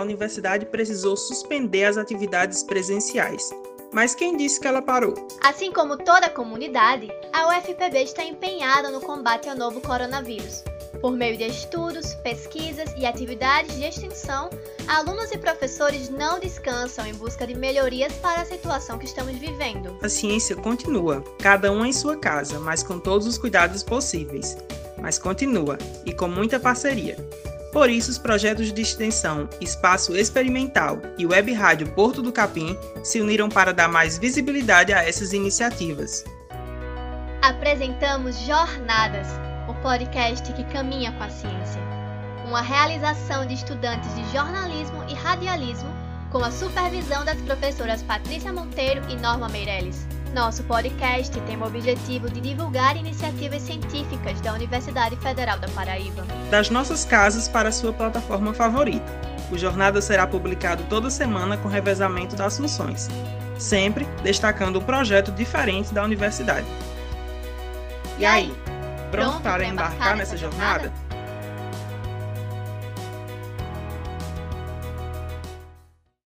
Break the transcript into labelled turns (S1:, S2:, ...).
S1: a universidade precisou suspender as atividades presenciais. Mas quem disse que ela parou?
S2: Assim como toda a comunidade, a UFPB está empenhada no combate ao novo coronavírus. Por meio de estudos, pesquisas e atividades de extensão, alunos e professores não descansam em busca de melhorias para a situação que estamos vivendo.
S1: A ciência continua, cada um em sua casa, mas com todos os cuidados possíveis. Mas continua, e com muita parceria. Por isso, os projetos de extensão Espaço Experimental e Web Rádio Porto do Capim se uniram para dar mais visibilidade a essas iniciativas.
S2: Apresentamos Jornadas, podcast que caminha com a ciência. Uma realização de estudantes de jornalismo e radialismo com a supervisão das professoras Patrícia Monteiro e Norma Meirelles. Nosso podcast tem o objetivo de divulgar iniciativas científicas da Universidade Federal da Paraíba.
S1: Das nossas casas para a sua plataforma favorita. O Jornada será publicado toda semana com revezamento das funções, sempre destacando um projeto diferente da universidade. E aí, pronto para embarcar nessa jornada?